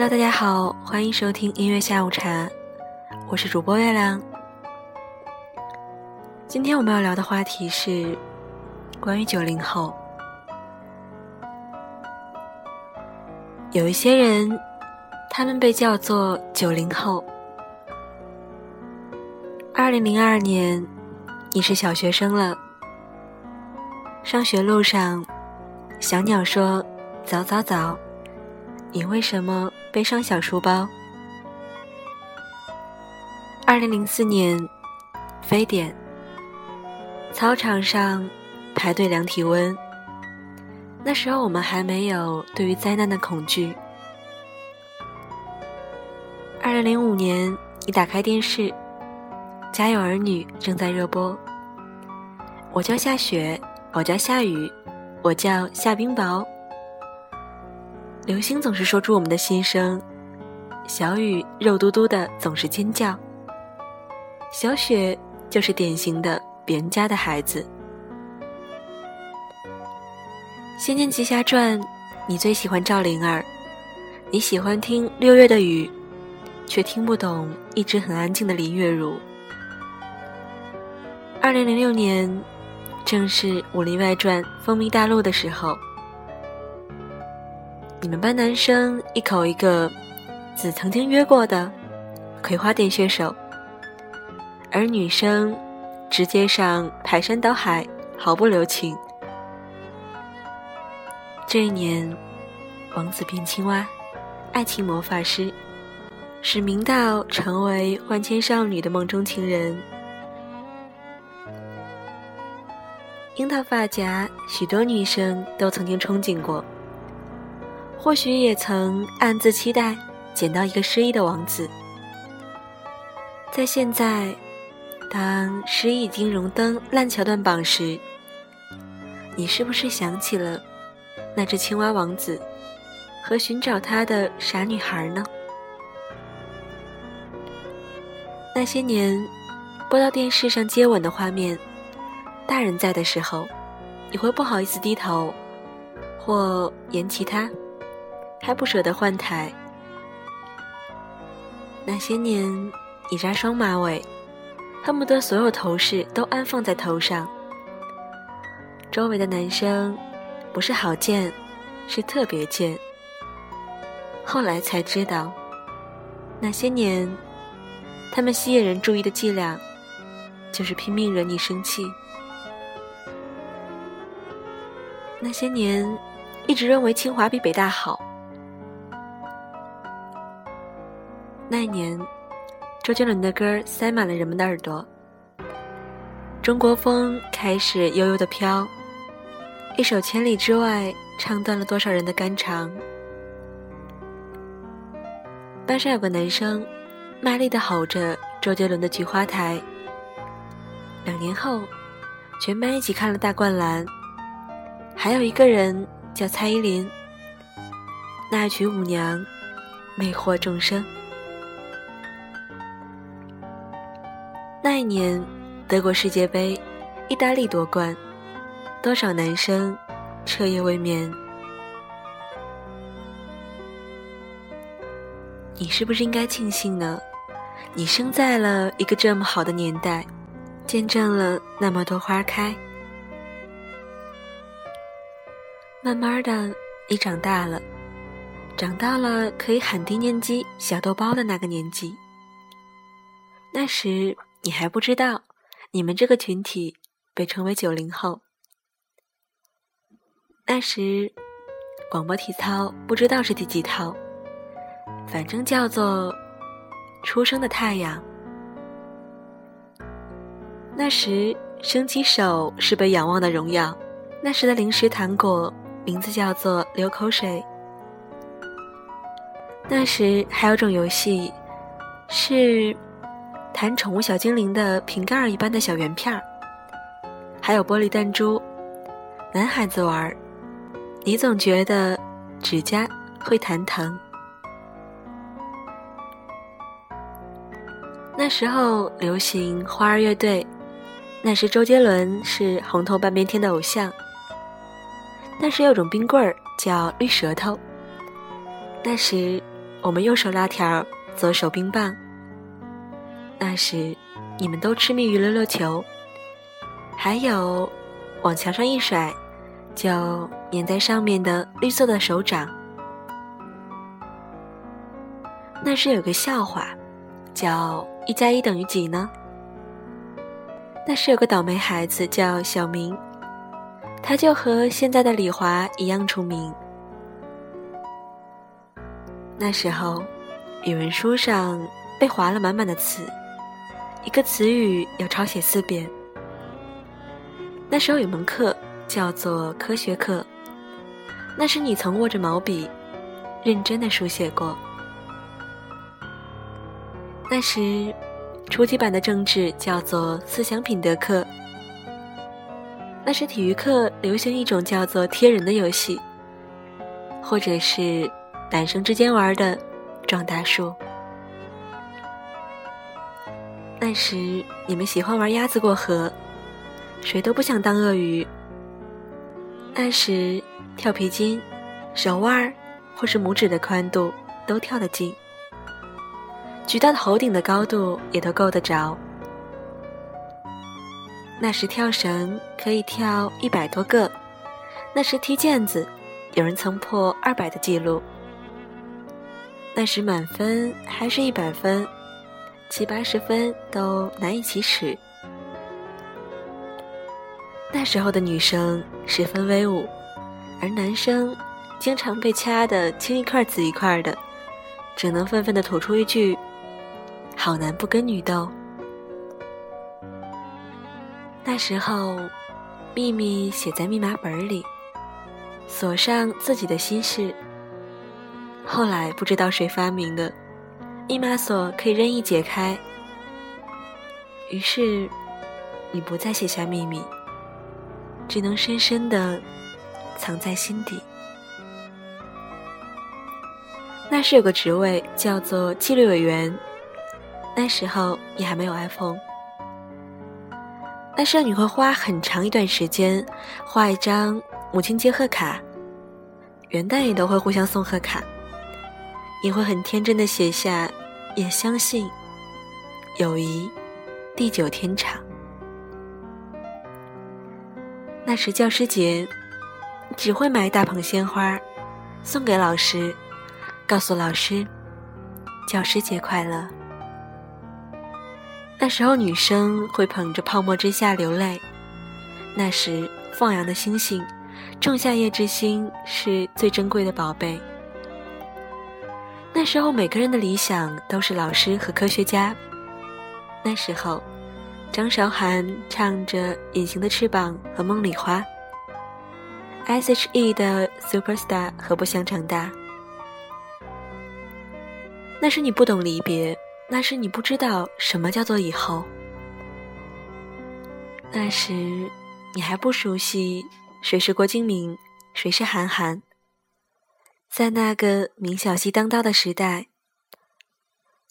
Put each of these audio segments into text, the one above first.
Hello，大家好，欢迎收听音乐下午茶，我是主播月亮。今天我们要聊的话题是关于九零后。有一些人，他们被叫做九零后。二零零二年，你是小学生了。上学路上，小鸟说：“早早早，你为什么背上小书包？”二零零四年，非典。操场上排队量体温。那时候我们还没有对于灾难的恐惧。二零零五年，你打开电视，《家有儿女》正在热播。我叫夏雪，我叫夏雨，我叫夏冰雹。流星总是说出我们的心声，小雨肉嘟嘟的总是尖叫，小雪就是典型的别人家的孩子。《仙剑奇侠传》，你最喜欢赵灵儿，你喜欢听六月的雨，却听不懂一直很安静的林月如。二零零六年，正是《武林外传》风靡大陆的时候，你们班男生一口一个“子曾经约过的葵花点穴手”，而女生直接上排山倒海，毫不留情。这一年，王子变青蛙，爱情魔法师，使明道成为万千少女的梦中情人。樱桃发夹，许多女生都曾经憧憬过，或许也曾暗自期待捡到一个失意的王子。在现在，当失意金融登烂桥段榜时，你是不是想起了？那只青蛙王子和寻找他的傻女孩呢？那些年播到电视上接吻的画面，大人在的时候，你会不好意思低头，或言其他，还不舍得换台。那些年你扎双马尾，恨不得所有头饰都安放在头上，周围的男生。不是好贱，是特别贱。后来才知道，那些年，他们吸引人注意的伎俩，就是拼命惹你生气。那些年，一直认为清华比北大好。那一年，周杰伦的歌塞满了人们的耳朵，中国风开始悠悠的飘。一首《千里之外》唱断了多少人的肝肠。班上有个男生，卖力的吼着周杰伦的《菊花台》。两年后，全班一起看了《大灌篮》。还有一个人叫蔡依林，那一曲舞娘，魅惑众生。那一年，德国世界杯，意大利夺冠。多少男生彻夜未眠？你是不是应该庆幸呢？你生在了一个这么好的年代，见证了那么多花开。慢慢的，你长大了，长到了可以喊低年级小豆包的那个年纪。那时你还不知道，你们这个群体被称为九零后。那时，广播体操不知道是第几套，反正叫做“出生的太阳”。那时，升起手是被仰望的荣耀。那时的零食糖果名字叫做“流口水”。那时还有种游戏，是弹宠物小精灵的瓶盖一般的小圆片儿，还有玻璃弹珠，男孩子玩儿。你总觉得指甲会弹疼。那时候流行花儿乐队，那时周杰伦是红透半边天的偶像。那时有种冰棍儿叫绿舌头，那时我们右手拉条，左手冰棒。那时，你们都痴迷于溜溜球，还有往墙上一甩，就粘在上面的绿色的手掌。那时有个笑话，叫“一加一等于几呢？”那时有个倒霉孩子叫小明，他就和现在的李华一样出名。那时候，语文书上被划了满满的词，一个词语要抄写四遍。那时候有门课叫做科学课，那是你曾握着毛笔，认真的书写过。那时。初级版的政治叫做思想品德课。那时体育课流行一种叫做贴人的游戏，或者是男生之间玩的撞大树。那时你们喜欢玩鸭子过河，谁都不想当鳄鱼。那时跳皮筋，手腕或是拇指的宽度都跳得近。举到头顶的高度也都够得着。那时跳绳可以跳一百多个，那时踢毽子，有人曾破二百的记录。那时满分还是一百分，七八十分都难以启齿。那时候的女生十分威武，而男生经常被掐得青一块紫一块的，只能愤愤地吐出一句。好男不跟女斗。那时候，秘密写在密码本里，锁上自己的心事。后来不知道谁发明的，密码锁可以任意解开。于是，你不再写下秘密，只能深深的藏在心底。那时有个职位叫做纪律委员。那时候你还没有 iPhone，那时候你会花很长一段时间画一张母亲节贺卡，元旦也都会互相送贺卡。你会很天真的写下，也相信友谊地久天长。那时教师节，只会买一大捧鲜花，送给老师，告诉老师教师节快乐。那时候，女生会捧着泡沫之夏流泪。那时，放羊的星星，仲夏夜之星是最珍贵的宝贝。那时候，每个人的理想都是老师和科学家。那时候，张韶涵唱着《隐形的翅膀》和《梦里花》，S.H.E 的《Superstar》和《不想长大》。那是你不懂离别。那时你不知道什么叫做以后，那时你还不熟悉谁是郭敬明，谁是韩寒。在那个名小溪当道的时代，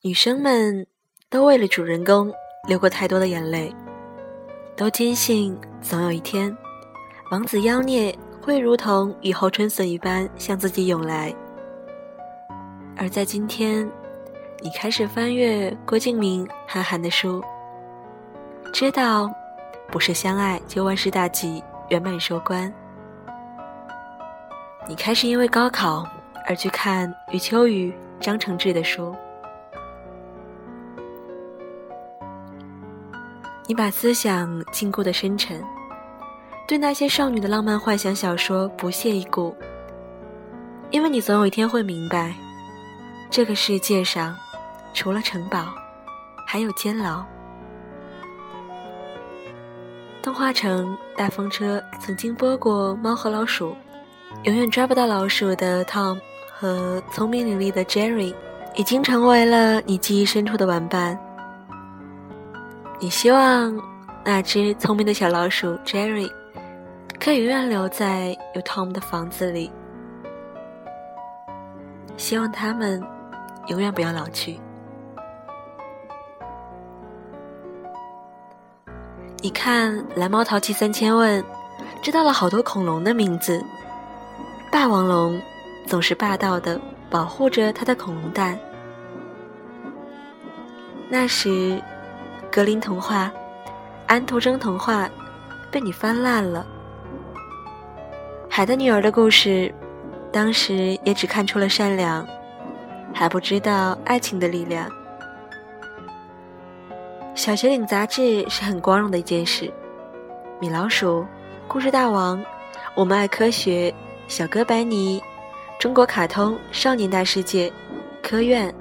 女生们都为了主人公流过太多的眼泪，都坚信总有一天，王子妖孽会如同雨后春笋一般向自己涌来。而在今天。你开始翻阅郭敬明、韩寒的书，知道不是相爱就万事大吉、圆满收官。你开始因为高考而去看余秋雨、张承志的书，你把思想禁锢的深沉，对那些少女的浪漫幻想小说不屑一顾，因为你总有一天会明白，这个世界上。除了城堡，还有监牢。动画城大风车曾经播过《猫和老鼠》，永远抓不到老鼠的 Tom 和聪明伶俐的 Jerry 已经成为了你记忆深处的玩伴。你希望那只聪明的小老鼠 Jerry 可以永远留在有 Tom 的房子里，希望他们永远不要老去。你看《蓝猫淘气三千问》，知道了好多恐龙的名字。霸王龙总是霸道的保护着他的恐龙蛋。那时，格林童话、安徒生童话被你翻烂了。海的女儿的故事，当时也只看出了善良，还不知道爱情的力量。小学领杂志是很光荣的一件事。米老鼠、故事大王、我们爱科学、小哥白尼、中国卡通、少年大世界、科院、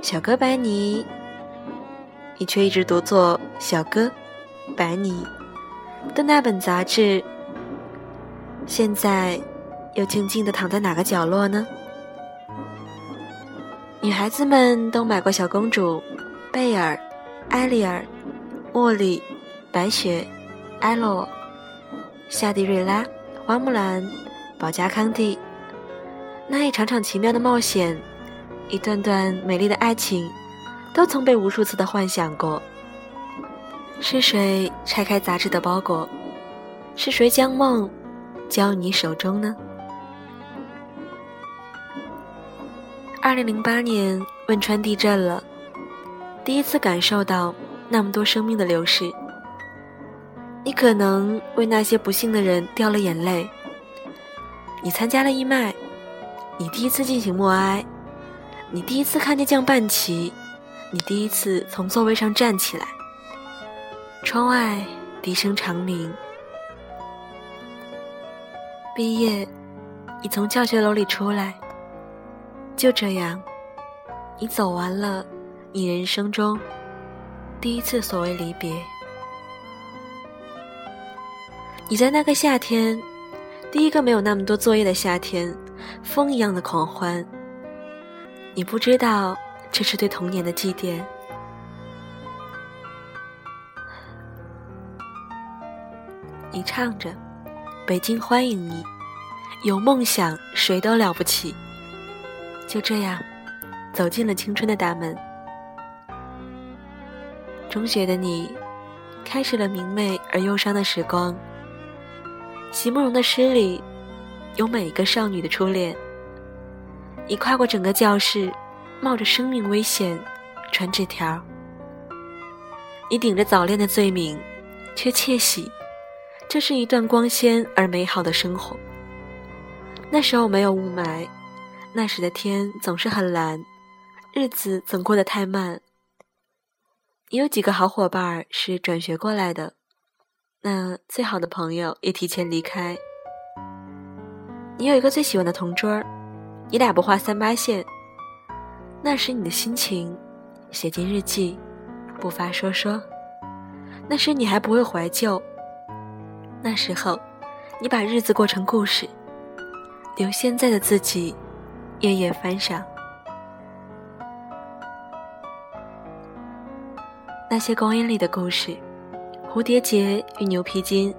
小哥白尼，你却一直读作小哥白尼的那本杂志。现在，又静静地躺在哪个角落呢？女孩子们都买过小公主、贝尔、艾丽尔、茉莉、白雪、艾洛、夏蒂瑞拉、花木兰、保加康帝。那一场场奇妙的冒险，一段段美丽的爱情，都曾被无数次的幻想过。是谁拆开杂志的包裹？是谁将梦？交你手中呢？二零零八年汶川地震了，第一次感受到那么多生命的流逝。你可能为那些不幸的人掉了眼泪。你参加了义卖，你第一次进行默哀，你第一次看见降半旗，你第一次从座位上站起来。窗外笛声长鸣。毕业，你从教学楼里出来，就这样，你走完了你人生中第一次所谓离别。你在那个夏天，第一个没有那么多作业的夏天，风一样的狂欢。你不知道这是对童年的祭奠。你唱着。北京欢迎你，有梦想谁都了不起。就这样，走进了青春的大门。中学的你，开始了明媚而忧伤的时光。席慕容的诗里，有每一个少女的初恋。你跨过整个教室，冒着生命危险传纸条。你顶着早恋的罪名，却窃喜。这是一段光鲜而美好的生活。那时候没有雾霾，那时的天总是很蓝，日子总过得太慢。你有几个好伙伴是转学过来的，那最好的朋友也提前离开。你有一个最喜欢的同桌，你俩不画三八线。那时你的心情写进日记，不发说说。那时你还不会怀旧。那时候，你把日子过成故事，留现在的自己夜夜翻赏。那些光阴里的故事，蝴蝶结与牛皮筋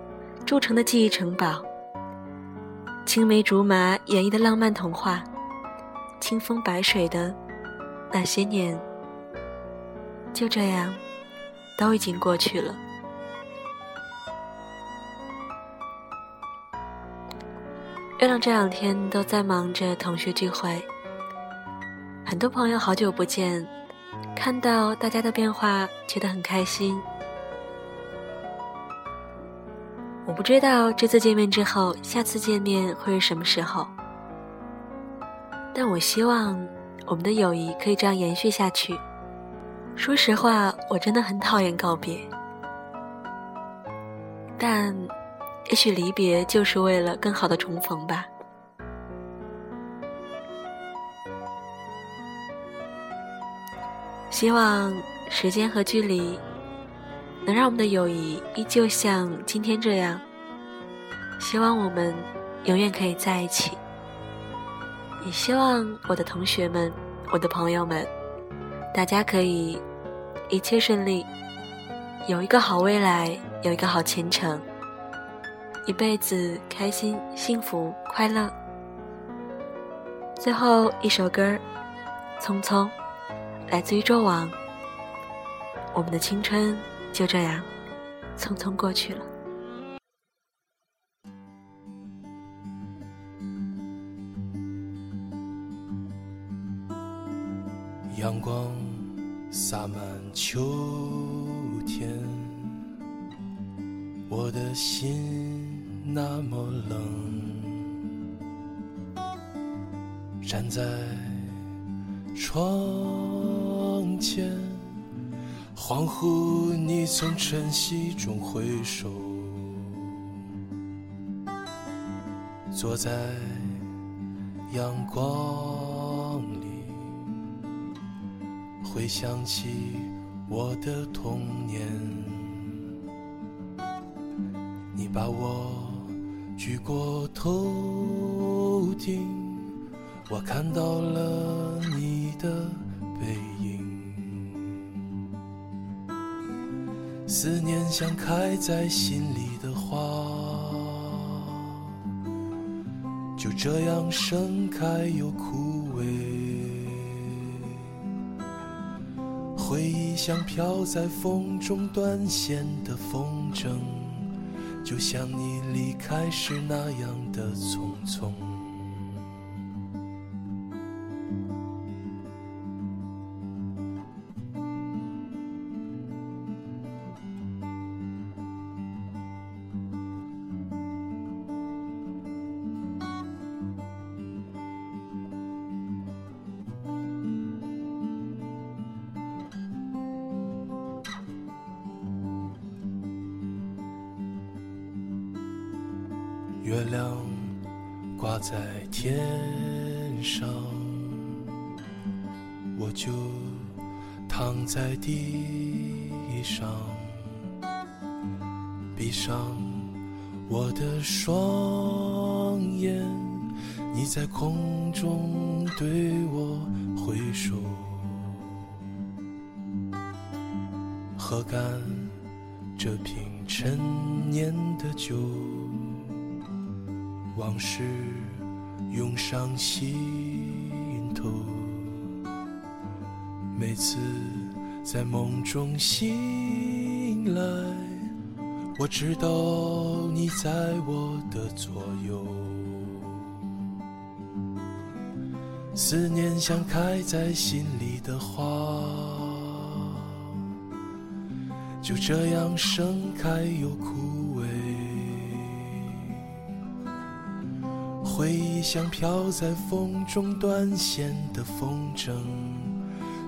铸成的记忆城堡，青梅竹马演绎的浪漫童话，清风白水的那些年，就这样，都已经过去了。月亮这两天都在忙着同学聚会，很多朋友好久不见，看到大家的变化，觉得很开心。不知道这次见面之后，下次见面会是什么时候，但我希望我们的友谊可以这样延续下去。说实话，我真的很讨厌告别，但。也许离别就是为了更好的重逢吧。希望时间和距离能让我们的友谊依旧像今天这样。希望我们永远可以在一起。也希望我的同学们、我的朋友们，大家可以一切顺利，有一个好未来，有一个好前程。一辈子开心、幸福、快乐。最后一首歌，《匆匆》，来自于纣王。我们的青春就这样匆匆过去了。阳光洒满秋天我的心那么冷站在窗前恍惚你从晨曦中回首，坐在阳光里。回想起我的童年，你把我举过头顶，我看到了你的思念像开在心里的花，就这样盛开又枯萎。回忆像飘在风中断线的风筝，就像你离开时那样的匆匆。月亮挂在天上，我就躺在地上，闭上我的双眼，你在空中对我挥手，喝干这瓶陈年的酒。往事涌上心头，每次在梦中醒来，我知道你在我的左右。思念像开在心里的花，就这样盛开又枯回忆像飘在风中断线的风筝，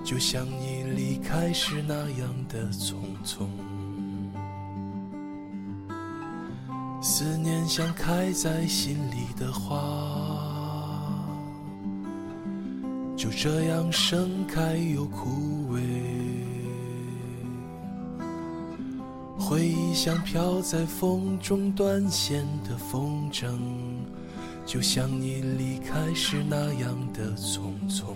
就像你离开时那样的匆匆。思念像开在心里的花，就这样盛开又枯萎。回忆像飘在风中断线的风筝。就像你离开时那样的匆匆，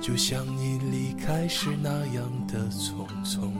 就像你离开时那样的匆匆。